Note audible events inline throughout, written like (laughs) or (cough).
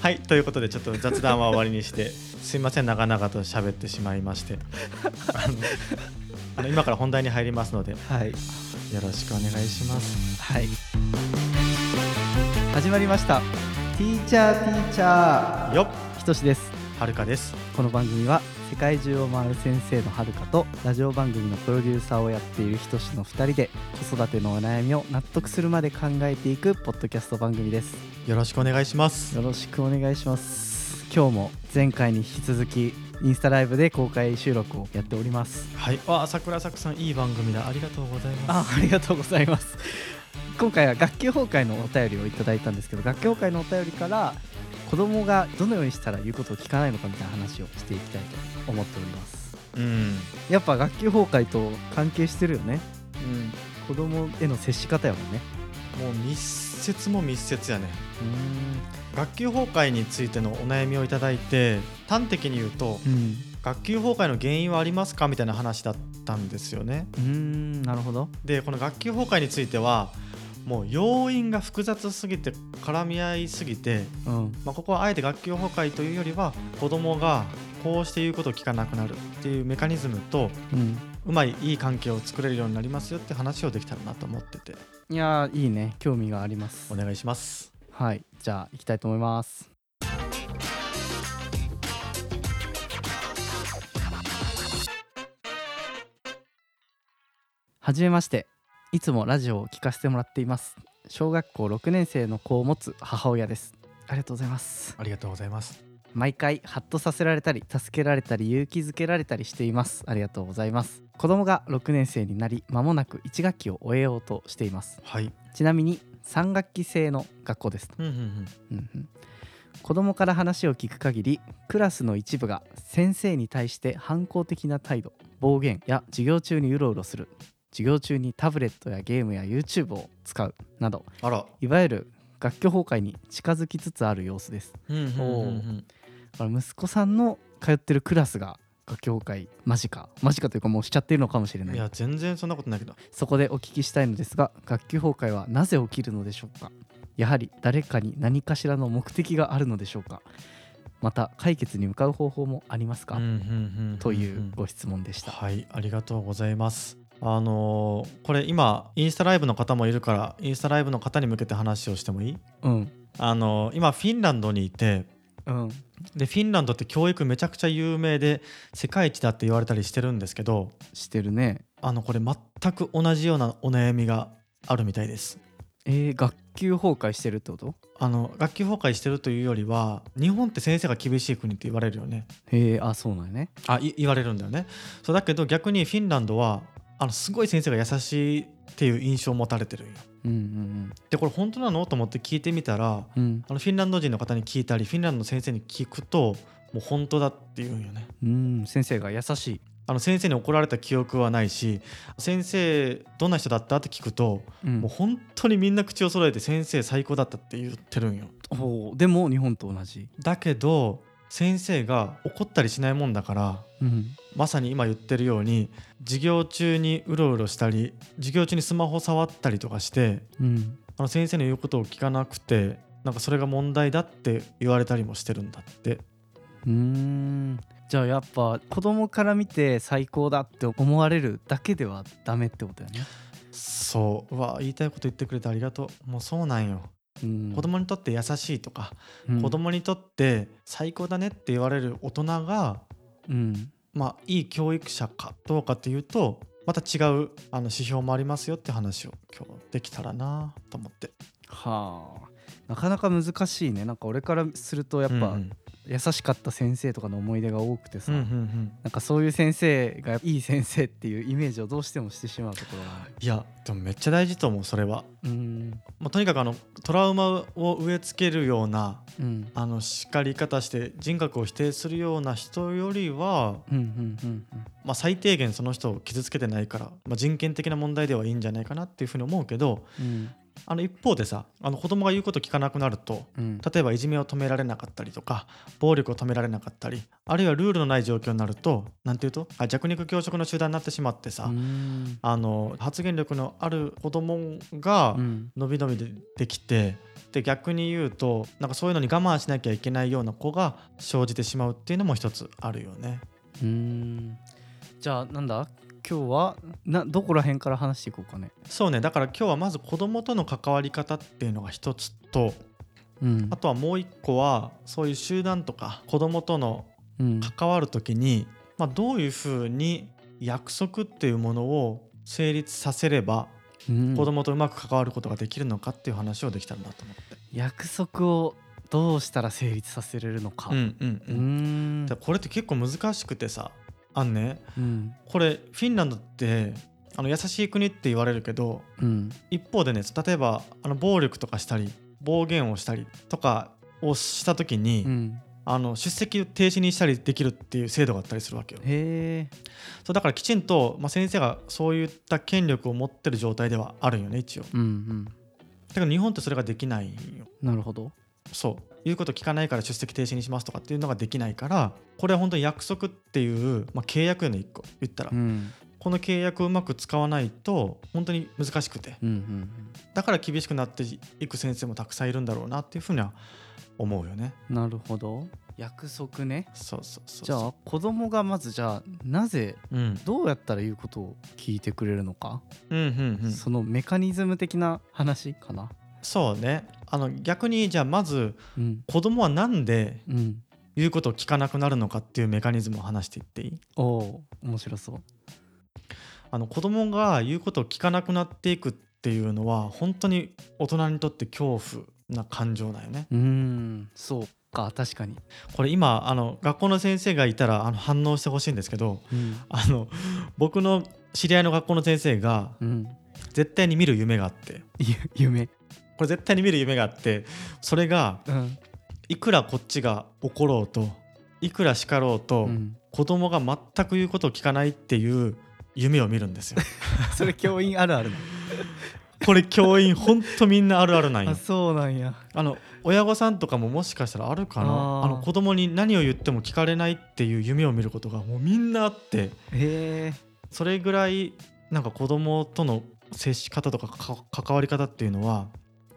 はいということでちょっと雑談は終わりにしてすいません長々と喋ってしまいまして。あの今から本題に入りますのでよはい。ろしくお願いします。はい。始まりました。ティーチャーティーチャーよっ。ひとしです。はるかです。この番組は世界中を回る先生のはるかとラジオ番組のプロデューサーをやっているひとしの2人で子育てのお悩みを納得するまで考えていくポッドキャスト番組ですよろしくお願いします。よろしくお願いします。今日も前回に引き続きインスタライブで公開収録をやっております。はい。あ桜作さんいい番組だ。ありがとうございます。あありがとうございます。今回は学級崩壊のお便りをいただいたんですけど学級崩壊のお便りから子供がどのようにしたら言うことを聞かないのかみたいな話をしていきたいと思っております。うん。やっぱ学級崩壊と関係してるよね。うん。子供への接し方やもんねもう密接も密接やね。う学級崩壊についてのお悩みをいただいて端的に言うとうん。学級崩壊の原因はありますかみたいな話だったんですよね。うーんなるほど。でこの学級崩壊についてはもう要因が複雑すぎて絡み合いすぎて、うん。まあ、ここはあえて学級崩壊というよりは子供がこうして言うことを聞かなくなるっていうメカニズムとうん。うまいいい関係を作れるようになりますよって話をできたらなと思ってていやーいいね。興味があります。お願いします。はい。じゃあ行きたいと思います。はじめまして。いつもラジオを聞かせてもらっています。小学校6年生の子を持つ母親です。ありがとうございます。ありがとうございます毎回ハッとさせられたり助けられたり勇気づけられたりしています。ありがとうございます。子供が6年生になり間もなく1学期を終えようとしています。はい。ちなみに3学期制の学校です。うんうんうん。うんうん。子供から話を聞く限りクラスの一部が先生に対して反抗的な態度暴言や授業中にうろうろする。授業中にタブレットやゲームや YouTube を使う。などあら。いわゆる学級崩壊に近づきつつある様子です。うんうんうんうんだから息子さんの通ってるクラスが学級崩壊間近間近というかもうしちゃってるのかもしれない。いや全然そんなことないけど。そこでお聞きしたいのですが学級崩壊はなぜ起きるのでしょうか。やはり誰かに何かしらの目的があるのでしょうか。また解決に向かう方法もありますか、というご質問でした、はいありがとうございます。あのーこれ今インスタライブの方もいるからインスタライブの方に向けて話をしてもいい？うん。あのー今フィンランドにいてうん。でフィンランドって教育めちゃくちゃ有名で世界一だって言われたりしてるんですけどしてるね。あのこれ全く同じようなお悩みがあるみたいです。えー、学級崩壊してるってこと？あの学級崩壊してるというよりは日本って先生が厳しい国って言われるよね。へえあそうなんやね。あい言われるんだよね。そうだけど逆にフィンランドはあのすごい先生が優しいっていう印象を持たれてるんようんうんでこれ本当なの？と思って聞いてみたらうん。うんあのフィンランド人の方に聞いたりフィンランドの先生に聞くともう本当だって言うんよね。うん。先生が優しい。あの先生に怒られた記憶はないし先生どんな人だった？って聞くと、うん。もう本当にみんな口を揃えて先生最高だったって言ってるんよ。でも日本と同じ。だけど先生が怒ったりしないもんだからうん。まさに今言ってるように授業中にうろうろしたり授業中にスマホ触ったりとかしてうん。あの先生の言うことを聞かなくてなんかそれが問題だって言われたりもしてるんだって。うーん。じゃあやっぱ子供から見て最高だって思われるだけではダメってことだよね。そう。うわ言いたいこと言ってくれてありがとう。もうそうなんよ、うん、子供にとって優しいとか、うん。子供にとって最高だねって言われる大人がうん。まあいい教育者かどうかっていうとまた違うあの指標もありますよって話を今日できたらなと思って。はあ。なかなか難しいね。なんか俺からするとやっぱ、うんうん優しかった先生とかの思い出が多くてさ、うんうんうん。なんかそういう先生がいい先生っていうイメージをどうしてもしてしまうところがいやでもめっちゃ大事と思うそれは、うん。まあ、とにかくあのトラウマを植え付けるようなうん。あの叱り方して人格を否定するような人よりは、うんうんうん。まあ、最低限その人を傷つけてないから、まあ、人権的な問題ではいいんじゃないかなっていうふうに思うけどうんあの一方でさあの子供が言うこと聞かなくなるとうん。例えばいじめを止められなかったりとか暴力を止められなかったりあるいはルールのない状況になると何て言うとあ弱肉強食の集団になってしまってさ、うん。あの発言力のある子供がうん。伸び伸びでできてで逆に言うとなんかそういうのに我慢しなきゃいけないような子が生じてしまうっていうのも一つあるよね。うーん。じゃあなんだ？今日はなどこら辺から話していこうかね。そうね。だから今日はまず子供との関わり方っていうのが一つとうん。あとはもう一個はそういう集団とか子供とのうん。関わる時に、まあ、どういうふうに約束っていうものを成立させればうん。子供とうまく関わることができるのかっていう話をできたらなと思って。約束をどうしたら成立させれるのか。うんうんうーうん。これって結構難しくてさあんね。うん。これフィンランドってあの優しい国って言われるけどうん。一方でね例えばあの暴力とかしたり暴言をしたりとかをした時に、うん。あの出席停止にしたりできるっていう制度があったりするわけよ。へえ。そうだからきちんと、まあ、先生がそういった権力を持ってる状態ではあるよね一応。うんうん。だけど日本ってそれができないよ。なるほどそう言うこと聞かないから出席停止にしますとかっていうのができないからこれは本当に約束っていう、まあ、契約への一個言ったら、うん。この契約をうまく使わないと本当に難しくて。うんうんだから厳しくなっていく先生もたくさんいるんだろうなっていうふうには思うよね。うんなるほど。約束ね。そうそうそう。じゃあ子供がまずじゃあなぜうん。どうやったら言うことを聞いてくれるのか、うんうんうん。そのメカニズム的な話かなそうね。あの逆にじゃあまずうん。子供はなんでうん。言うことを聞かなくなるのかっていうメカニズムを話していっていい？おお面白そう。あの子供が言うことを聞かなくなっていくっていうのは本当に大人にとって恐怖な感情だよね。うーんそうか確かに。これ今あの学校の先生がいたらあの反応してほしいんですけどうん。あの僕の知り合いの学校の先生がうん。絶対に見る夢があって。ゆ (laughs) 夢これ絶対に見る夢があってそれがうん。いくらこっちが怒ろうといくら叱ろうと、うん。子供が全く言うことを聞かないっていう夢を見るんですよ。(laughs) それ教員あるあるな。これ教員ほんとみんなあるあるなんよ。あ。そうなんや。あの親御さんとかももしかしたらあるかな。あー。あの子供に何を言っても聞かれないっていう夢を見ることがもうみんなあって。へえ。それぐらいなんか子供との接し方とかか関わり方っていうのは、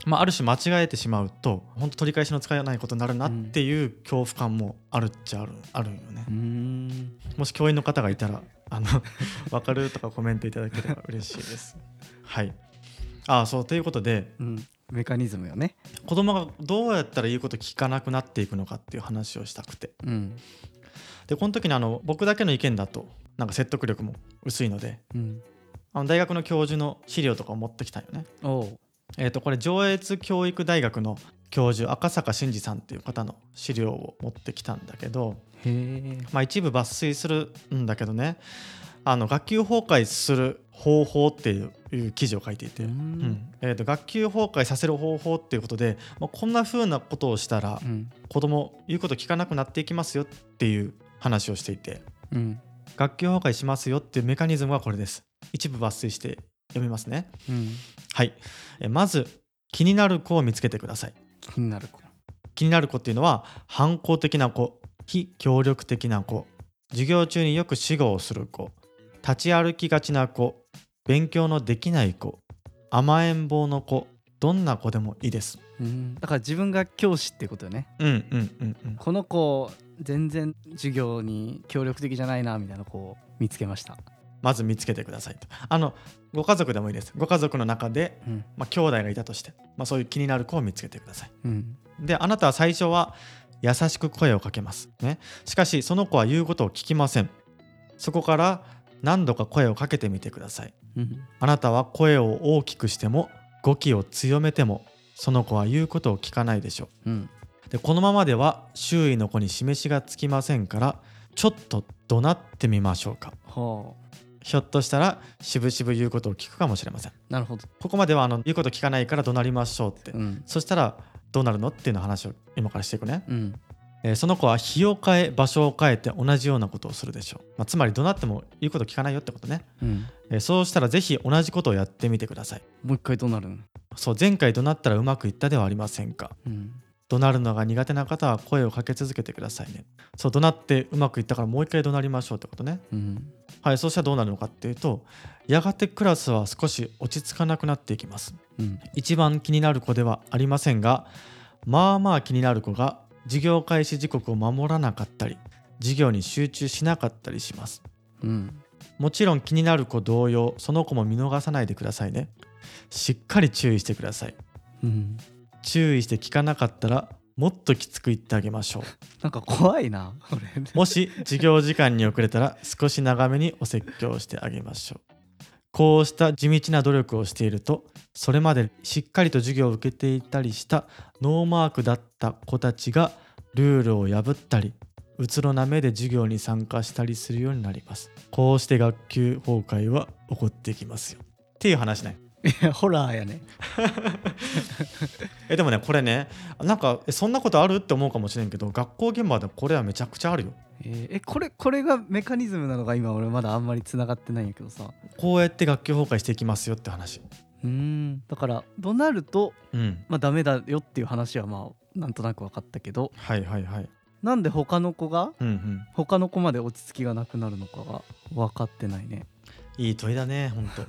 まあ、ある種間違えてしまうと本当取り返しのつかないことになるなっていう恐怖感もあるっちゃあるあるよね。もし教員の方がいたらあの (laughs) 分かるとかコメントいただければ嬉しいです。はい。あそうということでうん。メカニズムよね。子供がどうやったら言うこと聞かなくなっていくのかっていう話をしたくて。うん。でこの時にあの僕だけの意見だとなんか説得力も薄いのでうん。あの大学の教授の資料とかを持ってきたよね。えー、とこれ上越教育大学の教授赤坂真嗣さんっていう方の資料を持ってきたんだけど、まあ、一部抜粋するんだけどねあの学級崩壊する方法っていう記事を書いていて、ううんん。えー、と学級崩壊させる方法っていうことで、まあ、こんな風なことをしたらうん。子供言うこと聞かなくなっていきますよっていう話をしていてうん。学級崩壊しますよっていうメカニズムはこれです。一部抜粋して読みますね。うん。はい。えまず気になる子を見つけてください。気になる子。気になる子っていうのは反抗的な子非協力的な子授業中によく死後をする子立ち歩きがちな子勉強のできない子甘えん坊の子どんな子でもいいです。うん。だから自分が教師ってことよね。うんうんうんうん。この子全然授業に協力的じゃないなみたいな子を見つけましたまず見つけてくださいと。あのご家族でもいいです。ご家族の中で、うん。まあ、兄弟がいたとして、まあ、そういう気になる子を見つけてください。うん。であなたは最初は優しく声をかけます。ね。しかしその子は言うことを聞きません。そこから何度か声をかけてみてください。うん。あなたは声を大きくしても語気を強めてもその子は言うことを聞かないでしょう。ん。うでこのままでは周囲の子に示しがつきませんからちょっと怒鳴ってみましょうか。はひょっとしたらしぶしぶ言うことを聞くかもしれません。あなるほど。ここまではあの言うこと聞かないから怒鳴りましょうって、うん。そしたらどうなるのっていうの話を今からしていくね。うん。えーその子は日を変え場所を変えて同じようなことをするでしょう、まあ、つまり怒鳴っても言うこと聞かないよってことね、うん。えーそうしたらぜひ同じことをやってみてください。もう一回どうなるんそう前回怒鳴ったらうまくいったではありませんか。うん。怒鳴るのが苦手な方は声をかけ続けてくださいね。そう怒鳴ってうまくいったからもう一回怒鳴りましょうってことね。うんはいそうしたらどうなるのかっていうとやがてクラスは少し落ち着かなくなっていきます。ううん。一番気になる子ではありませんがまあまあ気になる子が授業開始時刻を守らなかったり授業に集中しなかったりします。うん。もちろん気になる子同様その子も見逃さないでくださいね。しっかり注意してください。うん。注意して聞かなかったらもっときつく言ってあげましょなんか怖いなこれ。うもし授業時間に遅れたら少し長めにお説教してあげましょう。こうした地道な努力をしているとそれまでしっかりと授業を受けていたりしたノーマークだった子たちがルールを破ったりうつろな目で授業に参加したりするようになります。こうして学級崩壊は起こってきますよ。っていう話ねい (laughs) やホラーやね。(laughs) えでもねこれねなんかえそんなことあるって思うかもしれんけど学校現場でこれはめちゃくちゃあるよ。えーえこれこれがメカニズムなのが今俺まだあんまりつながってないんやけどさ。こうやって学級崩壊していきますよって話。うーん。だからとなるとうん。まあダメだよっていう話はまあなんとなく分かったけど。はいはいはい。なんで他の子がうんうん。他の子まで落ち着きがなくなるのかが分かってないね。いい問いだねほんと (laughs)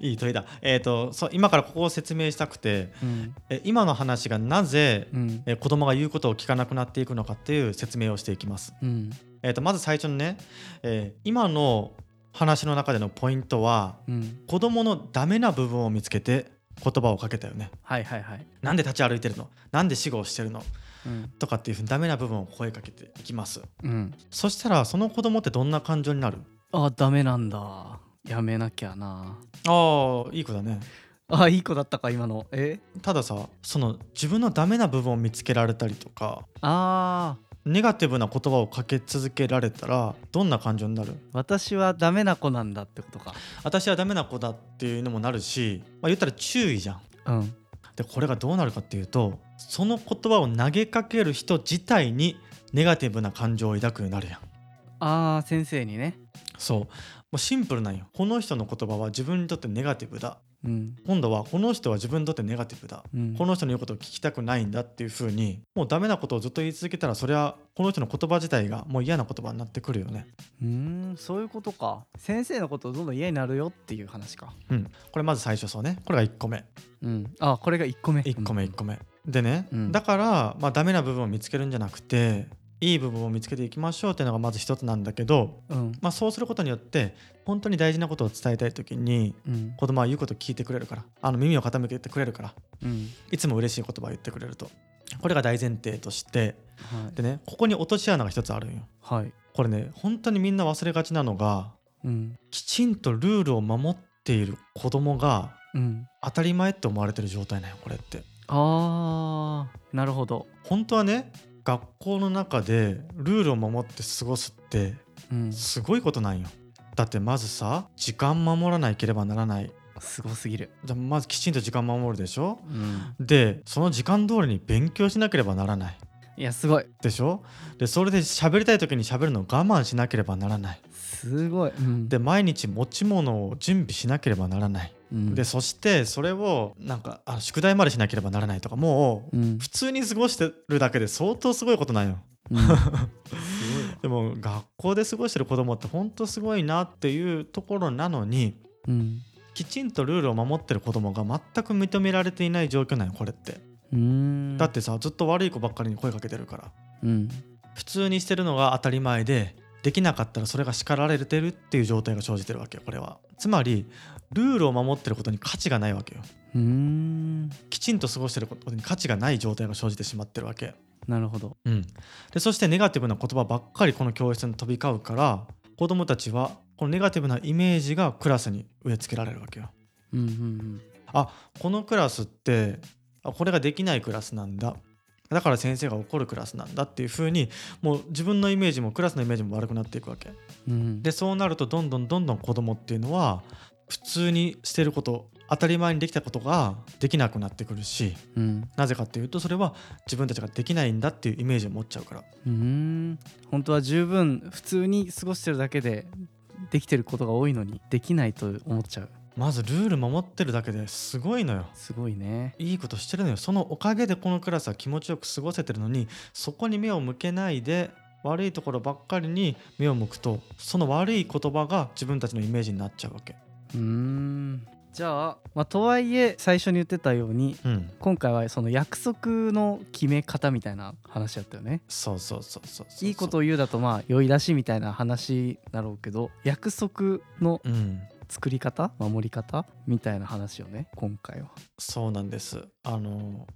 いい問いだ。えっ、とそう今からここを説明したくてうん。え今の話がなぜうん。え子供が言うことを聞かなくなっていくのかっていう説明をしていきます、うん。えー、とまず最初にね、えー今の話の中でのポイントはうん。子供のダメな部分を見つけて言葉をかけたよね。はいはいはい。なんで立ち歩いてるの？なんで死後をしてるの？うん。とかっていうふうにダメな部分を声かけていきます。うん。そしたらその子供ってどんな感情になる？あダメなんだやめなきゃな。ああいい子だね。あいい子だったか今の。え？たださその自分のダメな部分を見つけられたりとかあー。ネガティブな言葉をかけ続けられたらどんな感情になる？私はダメな子なんだってことか。私はダメな子だっていうのもなるし、まあ、言ったら注意じゃん。うん。でこれがどうなるかっていうとその言葉を投げかける人自体にネガティブな感情を抱くようになるやん。あー先生にね。そう。もうシンプルなんよ。この人の言葉は自分にとってネガティブだ。うん。今度はこの人は自分にとってネガティブだ。うん。この人の言うことを聞きたくないんだっていう風にもうダメなことをずっと言い続けたらそれはこの人の言葉自体がもう嫌な言葉になってくるよね。うーんそういうことか。先生のことをどんどん嫌になるよっていう話か。うん。これまず最初そうね。これが1個目。うん。あこれが1個目。1個目1個目。でね、うん。だからまあダメな部分を見つけるんじゃなくていい部分を見つけていきましょうっていうのがまず一つなんだけど、うん。まあ、そうすることによって本当に大事なことを伝えたい時にうん。子供は言うことを聞いてくれるからあの耳を傾けてくれるからうん。いつも嬉しい言葉を言ってくれるとこれが大前提としてはい。でねここに落とし穴が一つあるんよ。はい。これね本当にみんな忘れがちなのがうん。きちんとルールを守っている子供がうん。当たり前って思われてる状態なんよこれって。あーなるほど。本当はね学校の中でルールを守って過ごすってうん。すごいことなんよ。だってまずさ時間守らなければならない。すごすぎる。じゃあまずきちんと時間守るでしょ？うん。でその時間通りに勉強しなければならない。いやすごい。でしょ？でそれで喋りたい時に喋るのを我慢しなければならない。すごい、うん、で毎日持ち物を準備しなければならないうん。でそしてそれをなんかあ宿題までしなければならないとかもううん。普通に過ごしてるだけで相当すごいことなんよ。うん、(laughs) でも学校で過ごしてる子供ってほんとすごいなっていうところなのにうん。きちんとルールを守ってる子供が全く認められていない状況なんよこれって。だってさずっと悪い子ばっかりに声かけてるから。うん。普通にしてるのが当たり前でできなかったらそれが叱られてるっていう状態が生じてるわけよこれは。つまりルールを守ってることに価値がないわけよ。うーん。きちんと過ごしてることに価値がない状態が生じてしまってるわけ。なるほど。うん、でそしてネガティブな言葉ばっかりこの教室に飛び交うから子どもたちはこのネガティブなイメージがクラスに植え付けられるわけよ。うんうん。あこのクラスってあこれができないクラスなんだだから先生が怒るクラスなんだっていう風にもう自分のイメージもクラスのイメージも悪くなっていくわけ。うんうんでそうなるとどんどんどんどん子供っていうのは普通にしてること当たり前にできたことができなくなってくるしうんなぜかっていうとそれは自分たちができないんだっていうイメージを持っちゃうから。うーん本当は十分普通に過ごしてるだけでできてることが多いのにできないと思っちゃうまずルール守ってるだけですごいのよ。すごいね。いいことしてるのよ。そのおかげでこのクラスは気持ちよく過ごせてるのにそこに目を向けないで悪いところばっかりに目を向くとその悪い言葉が自分たちのイメージになっちゃうわけ。うーん。じゃあ、まあ、とはいえ最初に言ってたようにうん。今回はその約束の決め方みたいな話だったよね。そうそうそうそうそういいことを言うだとまあ酔い出しみたいな話だろうけど約束のうん作り方？守り方？みたいな話よね今回は。そうなんです。あの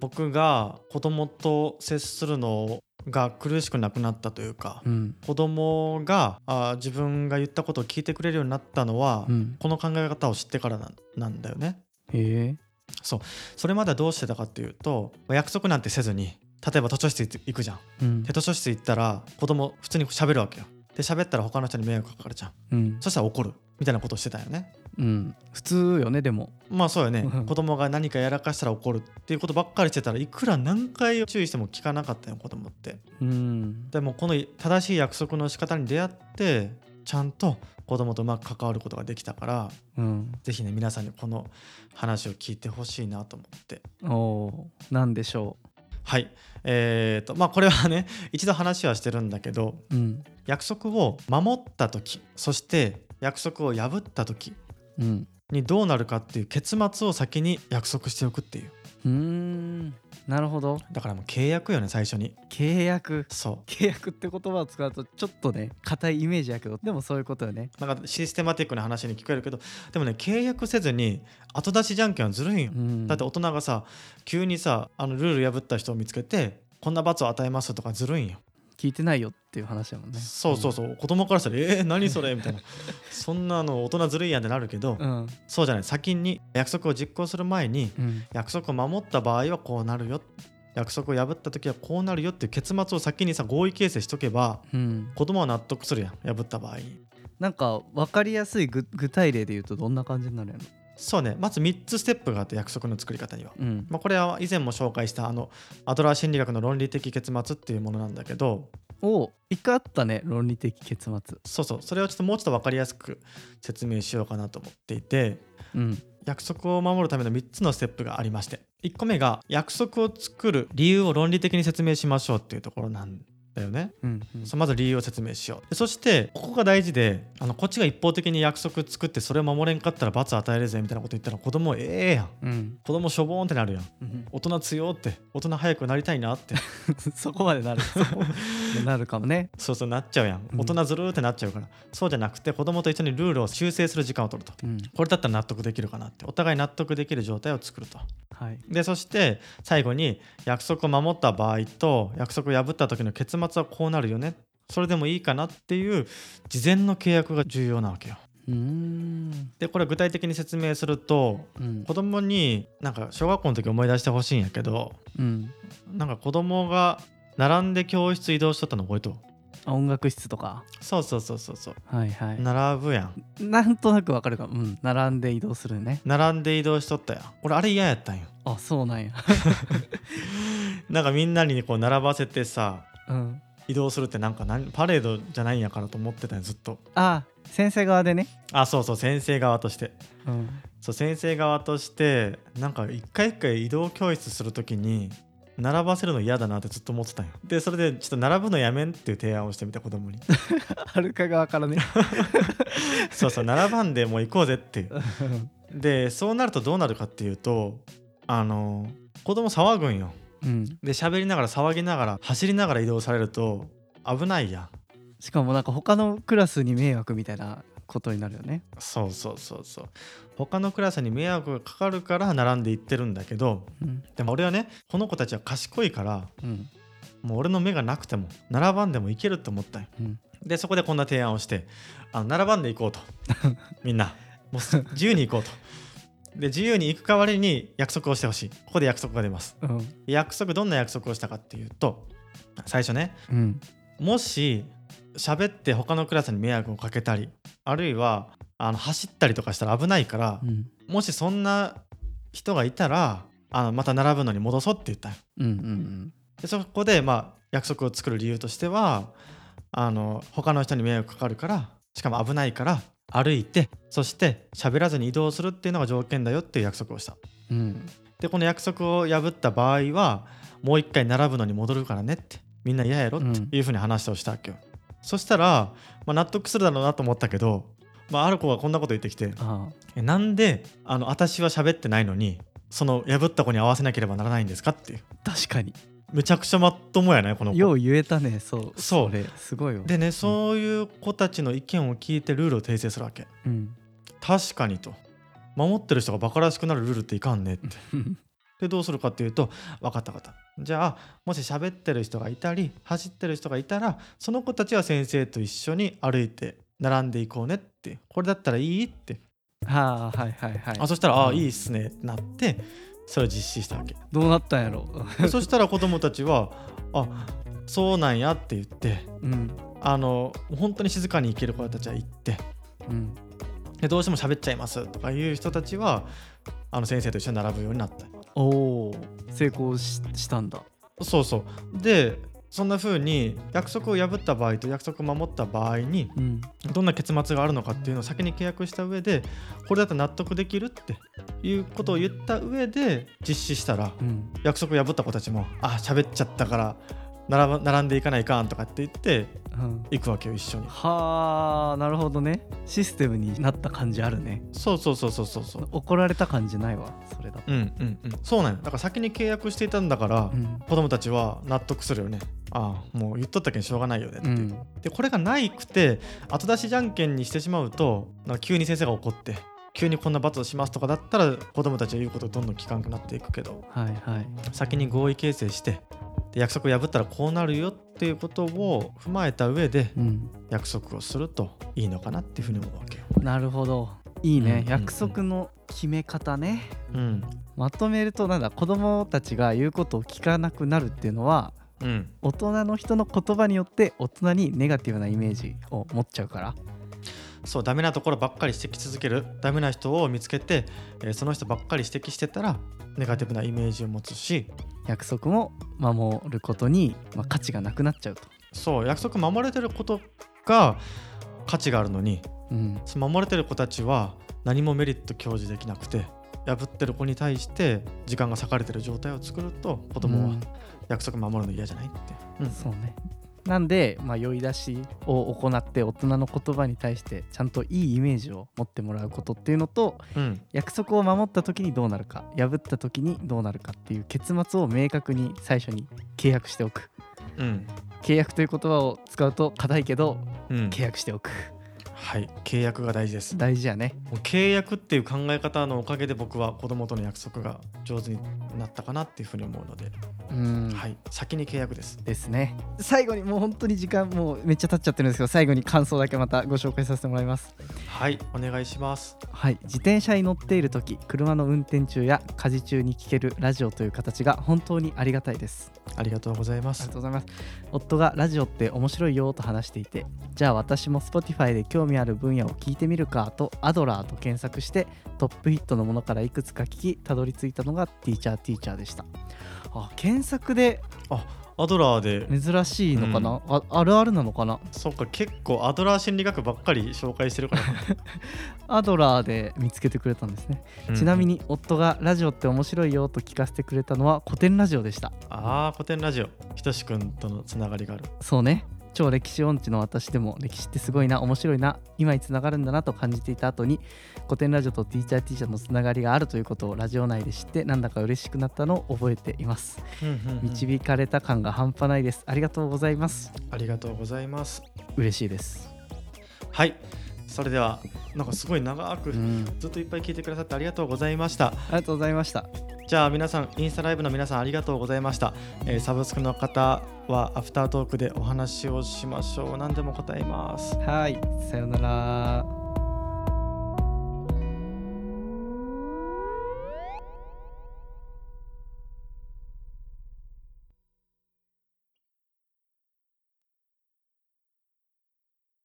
僕が子供と接するのが苦しくなくなったというか、うん。子供があ自分が言ったことを聞いてくれるようになったのは、うん。この考え方を知ってからなんだよね。へえ。それまではどうしてたかっていうと約束なんてせずに例えば図書室行くじゃん。うん。で図書室行ったら子供普通に喋るわけよ。で喋ったら他の人に迷惑かかるじゃん。うん。そしたら怒るみたいなことをしてたよね。うん。普通よねでも。まあそうよね。うん。子供が何かやらかしたら怒るっていうことばっかりしてたらいくら何回注意しても聞かなかったよ子供って。うん。でもこの正しい約束の仕方に出会ってちゃんと子供とうまく関わることができたからうん。ぜひね皆さんにこの話を聞いてほしいなと思って。おおーなんでしょはい。えー、とまあこれはね一度話はしてるんだけどううん。約束を守った時そして約束を破った時うん。にどうなるかっていう結末を先に約束しておくっていう。うーん。なるほど。だからもう契約よね最初に。契約？そ契約って言葉を使うとちょっとね硬いイメージやけどでもそういうことよね。うなんかシステマティックな話に聞こえるけどでもね契約せずに後出しじゃんけんはずるいんよ。うん。だって大人がさ急にさあのルール破った人を見つけてこんな罰を与えますとかずるいんよ聞いてないよっていう話やもんね。そうそうそう、子供からしたら「えー、何それ?」みたいな。(laughs) そんなの大人ずるいやんってなるけど、うん。そうじゃない。先に約束を実行する前にうん。約束を守った場合はこうなるよ。約束を破った時はこうなるよっていう結末を先にさ合意形成しとけばうん。子供は納得するやん。破った場合に。なんか分かりやすい具具体例で言うとどんな感じになるやろ？そうね。まず3つステップがあって約束の作り方には、うん。まあ、これは以前も紹介したあのアドラー心理学の論理的結末っていうものなんだけどお一回あったね論理的結末。そうそう。それをちょっともうちょっと分かりやすく説明しようかなと思っていてうん。約束を守るための3つのステップがありまして。1個目が約束を作る理由を論理的に説明しましょうっていうところなんだよね。うんうん。そうまず理由を説明しよう。でそしてここが大事であのこっちが一方的に約束作ってそれを守れんかったら罰与えるぜみたいなこと言ったら子供ええやん。うん。子供しょぼーんってなるやん。うん大人強って大人早くなりたいなって。(laughs) そこまでなる (laughs) そこまでなるかもね。そうそうなっちゃうやん。うん。大人ずるーってなっちゃうから、そうじゃなくて子供と一緒にルールを修正する時間を取ると。うん。これだったら納得できるかなって。お互い納得できる状態を作ると。はい。でそして最後に約束を守った場合と約束を破った時の結末はこうなるよね。それでもいいかなっていう事前の契約が重要なわけよ。うーん。でこれ具体的に説明するとうん。子供になんか小学校の時思い出してほしいんやけどうん。なんか子供が並んで教室移動しとったの覚えとる？あ音楽室とか？そうそうそうそうそう。はいはい。並ぶやん。なんとなくわかるかも。うん並んで移動するね。並んで移動しとったやん。俺あれ嫌やったんよ。あそうなんや。(laughs) なんかみんなにこう並ばせてさうん。移動するってなんか何パレードじゃないんやからと思ってたよずっと。あ先生側でね。あそうそう先生側として。うん。そう先生側としてなんか一回一回移動教室するときに並ばせるの嫌だなってずっと思ってたんよ。でそれでちょっと並ぶのやめんっていう提案をしてみた子供に。(laughs) はるか側からね (laughs) そうそう並ばんでもう行こうぜって。いうでそうなるとどうなるかっていうとあの子供騒ぐんよ。うん。で喋りながら騒ぎながら走りながら移動されると危ないや。んしかもなんか他のクラスに迷惑みたいなことになるよね。そうそうそうそう。他のクラスに迷惑がかかるから並んで行ってるんだけどうん。でも俺はねこの子たちは賢いからうん。もう俺の目がなくても並ばんでもいけるって思ったんよ。うん。でそこでこんな提案をしてあの並ばんで行こうと。(laughs) みんな。もうす自由に行こうと。で自由に行く代わりに約束をしてほしい。ここで約束が出ます。うん。約束どんな約束をしたかっていうと最初ね。うん。もし喋って他のクラスに迷惑をかけたりあるいはあの走ったりとかしたら危ないからうん。もしそんな人がいたらあのまた並ぶのに戻そうって言ったんよ。うんうんでそこでまあ約束を作る理由としてはあの他の人に迷惑かかるからしかも危ないから歩いてそして喋らずに移動するっていうのが条件だよっていう約束をした。うん。でこの約束を破った場合はもう一回並ぶのに戻るからねってみんな嫌やろっていうふうに話をしたわけよ、そしたら、まあ、納得するだろうなと思ったけどまあ、ある子がこんなこと言ってきてあえなんであの私は喋ってないのにその破った子に合わせなければならないんですかっていう。あ確かに。めちゃくちゃまっともやねこの子。よう言えたねそう。そう。れすごいよでねそういう子たちの意見を聞いてルールを訂正するわけ。うん。確かにと。守ってる人がバカらしくなるルールっていかんねって (laughs) でどうするかっていうと分かった分かった。じゃあもし喋ってる人がいたり走ってる人がいたらその子たちは先生と一緒に歩いて並んでいこうねって。これだったらいいって。はあはいはいはい。あそしたら「ああうんいいっすね」ってなってそれを実施したわけ。どうなったんやろ。で (laughs) そしたら子供たちは「あそうなんや」って言ってうん。あの本当に静かに生きる子たちは行ってうん。でどうしても喋っちゃいますとかいう人たちはあの先生と一緒に並ぶようになったおお成功ししたんだ。そうそう。でそんな風に約束を破った場合と約束を守った場合にうん。どんな結末があるのかっていうのを先に契約した上でこれだと納得できるっていうことを言った上で実施したらうん。約束を破った子たちもあ喋っちゃったから並んでいかないかんとかって言ってうん。行くわけよ一緒に。はあなるほどね。システムになった感じあるね。そうそうそうそうそうそう。怒られた感じないわそれだと。うんうんうん。そうなんよ。だから先に契約していたんだから、うん。子供たちは納得するよね。ああもう言っとったけんしょうがないよねって、うん。でこれがないくて後出しじゃんけんにしてしまうとなんか急に先生が怒って急にこんな罰をしますとかだったら子供たちは言うことどんどん聞かなくなっていくけど。はいはい。先に合意形成してで約束を破ったらこうなるよっていうことを踏まえた上でうん。約束をするといいのかなっていうふうに思うわけよ。なるほど。いいね、うんうんうん。約束の決め方ね。うん。まとめるとなんだ子供たちが言うことを聞かなくなるっていうのはうん、大人の人の言葉によって大人にネガティブなイメージを持っちゃうから。そうダメなところばっかり指摘続ける。ダメな人を見つけて、えーその人ばっかり指摘してたらネガティブなイメージを持つし約束も守ることに、まあ、価値がなくなっちゃうと、そう約束守れてることが価値があるのにうん、守れてる子たちは何もメリット享受できなくて破ってる子に対して時間が割かれてる状態を作ると子供はうん。約束守るの嫌じゃないって、うん。そうねなんで、まあ、酔い出しを行って大人の言葉に対してちゃんといいイメージを持ってもらうことっていうのとうん。約束を守った時にどうなるか破った時にどうなるかっていう結末を明確に最初に契約しておく。うん。契約という言葉を使うと硬いけどうん。契約しておくはい契約が大事です。大事やね。もう契約っていう考え方のおかげで僕は子供との約束が上手になったかなっていうふうに思うので、うん。はい先に契約です。ですね。最後にもう本当に時間もうめっちゃ経っちゃってるんですけど最後に感想だけまたご紹介させてもらいます。はいお願いします。はい自転車に乗っている時車の運転中や家事中に聞けるラジオという形が本当にありがたいです。ありがとうございまありすがとうございます。夫がラジオって面白いよと話していてじゃあ私も Spotify で興味ある分野を聞いてみるかとアドラーと検索してトップヒットのものからいくつか聞きたどり着いたのがティーチャーティーチャーでした。あ検索でアドラーで。珍しいのかな、ああるあるなのかな？そっか結構アドラー心理学ばっかり紹介してるから。か (laughs) アドラーで見つけてくれたんですね、なちなみに夫がラジオって面白いよと聞かせてくれたのは古典ラジオでした。ああ古典ラジオ。ひとしくんとのつながりがある。そうね超歴史音痴の私でも歴史ってすごいな面白いな。今につながるんだなと感じていた後に古典ラジオとティーチャーティーチャーのつながりがあるということをラジオ内で知ってなんだか嬉しくなったのを覚えています。導かれた感が半端ないです。ありがとうございます。ありがとうございます。嬉しいです。はいそれではなんかすごい長くうん。ずっといっぱい聞いてくださってありがとうございました。ありがとうございました。じゃあ皆さんインスタライブの皆さんありがとうございました、えーサブスクの方はアフタートークでお話をしましょう。何でも答えます。はいさようなら